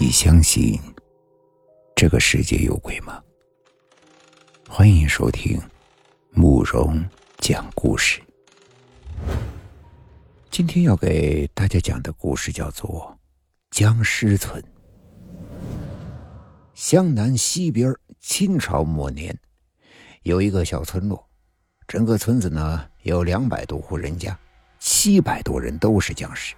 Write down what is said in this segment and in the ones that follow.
你相信这个世界有鬼吗？欢迎收听慕容讲故事。今天要给大家讲的故事叫做《僵尸村》。湘南西边，清朝末年，有一个小村落，整个村子呢有两百多户人家，七百多人都是僵尸。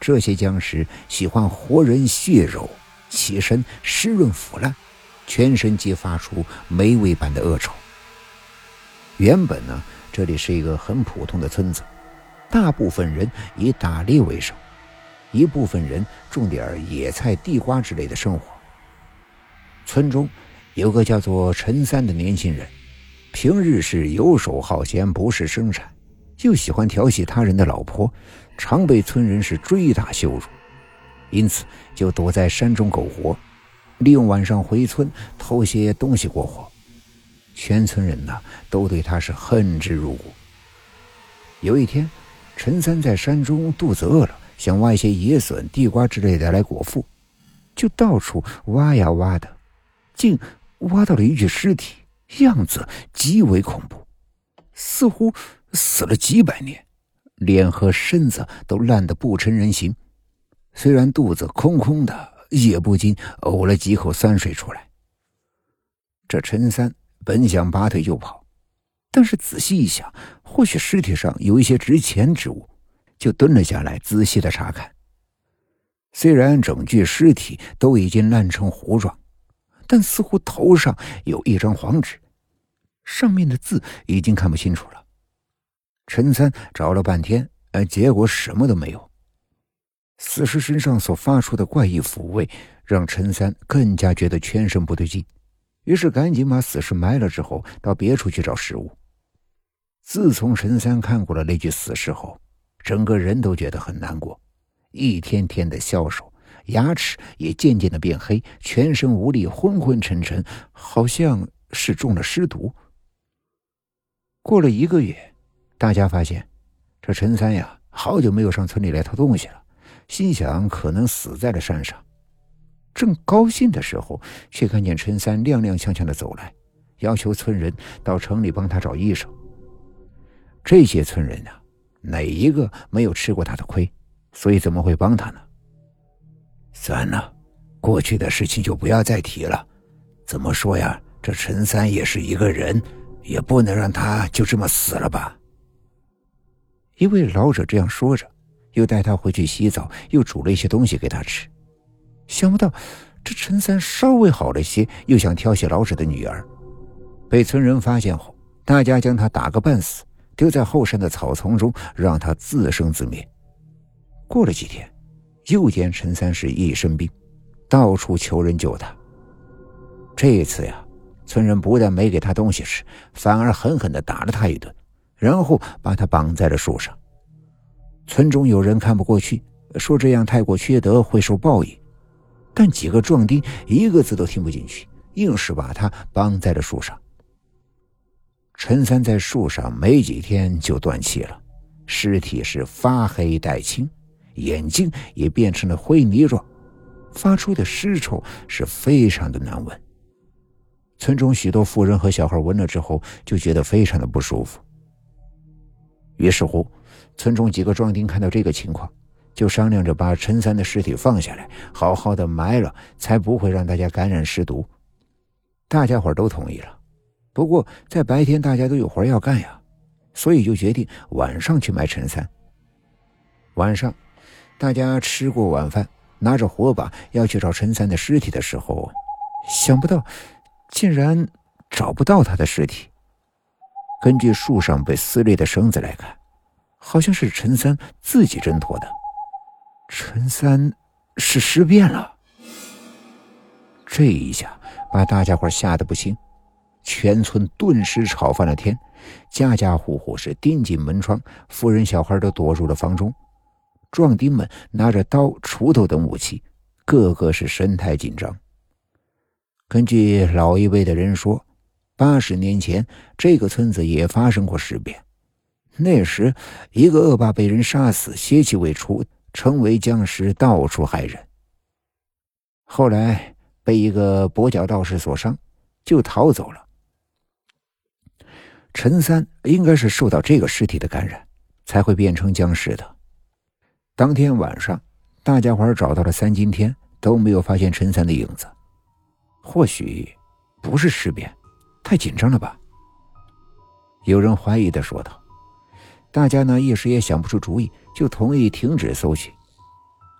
这些僵尸喜欢活人血肉，起身湿润腐烂，全身皆发出霉味般的恶臭。原本呢，这里是一个很普通的村子，大部分人以打猎为生，一部分人种点野菜、地瓜之类的生活。村中有个叫做陈三的年轻人，平日是游手好闲，不事生产。就喜欢调戏他人的老婆，常被村人是追打羞辱，因此就躲在山中苟活，利用晚上回村偷些东西过活。全村人呢都对他是恨之入骨。有一天，陈三在山中肚子饿了，想挖一些野笋、地瓜之类的来果腹，就到处挖呀挖的，竟挖到了一具尸体，样子极为恐怖，似乎。死了几百年，脸和身子都烂得不成人形。虽然肚子空空的，也不禁呕了几口酸水出来。这陈三本想拔腿就跑，但是仔细一想，或许尸体上有一些值钱之物，就蹲了下来，仔细的查看。虽然整具尸体都已经烂成糊状，但似乎头上有一张黄纸，上面的字已经看不清楚了。陈三找了半天，呃，结果什么都没有。死尸身上所发出的怪异腐味，让陈三更加觉得全身不对劲，于是赶紧把死尸埋了，之后到别处去找食物。自从陈三看过了那具死尸后，整个人都觉得很难过，一天天的消瘦，牙齿也渐渐的变黑，全身无力，昏昏沉沉，好像是中了尸毒。过了一个月。大家发现，这陈三呀，好久没有上村里来偷东西了，心想可能死在了山上。正高兴的时候，却看见陈三踉踉跄跄的走来，要求村人到城里帮他找医生。这些村人啊，哪一个没有吃过他的亏，所以怎么会帮他呢？算了，过去的事情就不要再提了。怎么说呀？这陈三也是一个人，也不能让他就这么死了吧。一位老者这样说着，又带他回去洗澡，又煮了一些东西给他吃。想不到，这陈三稍微好了些，又想挑衅老者的女儿，被村人发现后，大家将他打个半死，丢在后山的草丛中，让他自生自灭。过了几天，又见陈三是一身病，到处求人救他。这一次呀，村人不但没给他东西吃，反而狠狠地打了他一顿。然后把他绑在了树上。村中有人看不过去，说这样太过缺德，会受报应。但几个壮丁一个字都听不进去，硬是把他绑在了树上。陈三在树上没几天就断气了，尸体是发黑带青，眼睛也变成了灰泥状，发出的尸臭是非常的难闻。村中许多妇人和小孩闻了之后，就觉得非常的不舒服。于是乎，村中几个壮丁看到这个情况，就商量着把陈三的尸体放下来，好好的埋了，才不会让大家感染尸毒。大家伙都同意了。不过在白天大家都有活要干呀，所以就决定晚上去埋陈三。晚上，大家吃过晚饭，拿着火把要去找陈三的尸体的时候，想不到竟然找不到他的尸体。根据树上被撕裂的绳子来看，好像是陈三自己挣脱的。陈三是尸变了，这一下把大家伙吓得不轻，全村顿时吵翻了天，家家户户是钉紧门窗，妇人小孩都躲入了房中，壮丁们拿着刀、锄头等武器，个个是神态紧张。根据老一辈的人说。八十年前，这个村子也发生过尸变。那时，一个恶霸被人杀死，邪气未除，成为僵尸，到处害人。后来被一个跛脚道士所伤，就逃走了。陈三应该是受到这个尸体的感染，才会变成僵尸的。当天晚上，大家伙找到了三今天都没有发现陈三的影子，或许不是尸变，太紧张了吧？有人怀疑的说道。大家呢一时也想不出主意，就同意停止搜寻。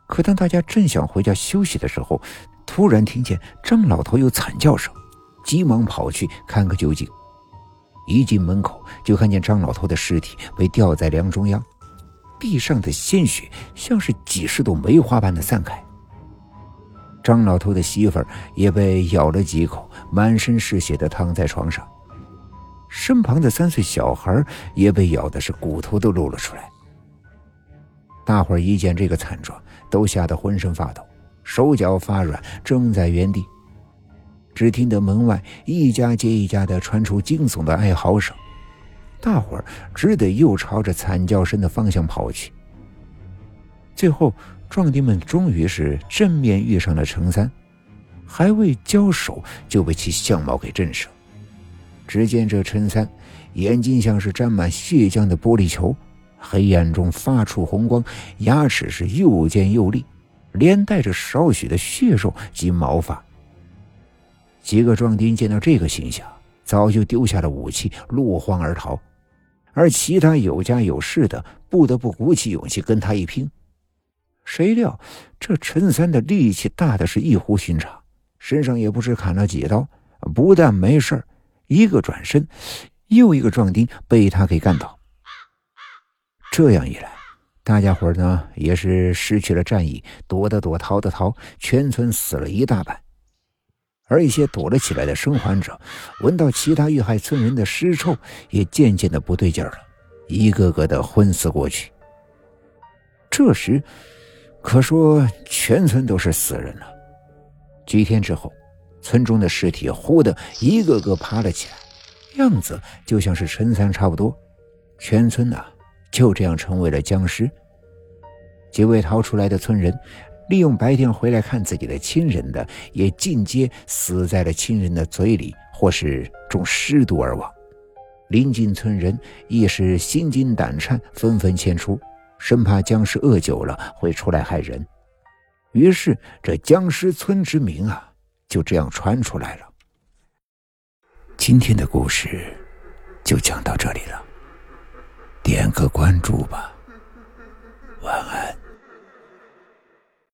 可当大家正想回家休息的时候，突然听见张老头有惨叫声，急忙跑去看个究竟。一进门口，就看见张老头的尸体被吊在梁中央，地上的鲜血像是几十朵梅花般的散开。张老头的媳妇儿也被咬了几口，满身是血的躺在床上，身旁的三岁小孩也被咬的是骨头都露了出来。大伙儿一见这个惨状，都吓得浑身发抖，手脚发软，怔在原地。只听得门外一家接一家的传出惊悚的哀嚎声，大伙儿只得又朝着惨叫声的方向跑去。最后，壮丁们终于是正面遇上了陈三，还未交手就被其相貌给震慑。只见这陈三眼睛像是沾满血浆的玻璃球，黑暗中发出红光，牙齿是又尖又利，连带着少许的血肉及毛发。几个壮丁见到这个形象，早就丢下了武器，落荒而逃；而其他有家有室的，不得不鼓起勇气跟他一拼。谁料这陈三的力气大的是异乎寻常，身上也不知砍了几刀，不但没事一个转身，又一个壮丁被他给干倒。这样一来，大家伙呢也是失去了战意，躲的躲，逃的逃，全村死了一大半。而一些躲了起来的生还者，闻到其他遇害村人的尸臭，也渐渐的不对劲儿了，一个个的昏死过去。这时，可说全村都是死人了。几天之后，村中的尸体忽的一个个爬了起来，样子就像是陈三差不多。全村呐，就这样成为了僵尸。几位逃出来的村人。利用白天回来看自己的亲人的，也尽皆死在了亲人的嘴里，或是中尸毒而亡。邻近村人亦是心惊胆颤，纷纷迁出，生怕僵尸饿久了会出来害人。于是，这僵尸村之名啊，就这样传出来了。今天的故事就讲到这里了，点个关注吧，晚安。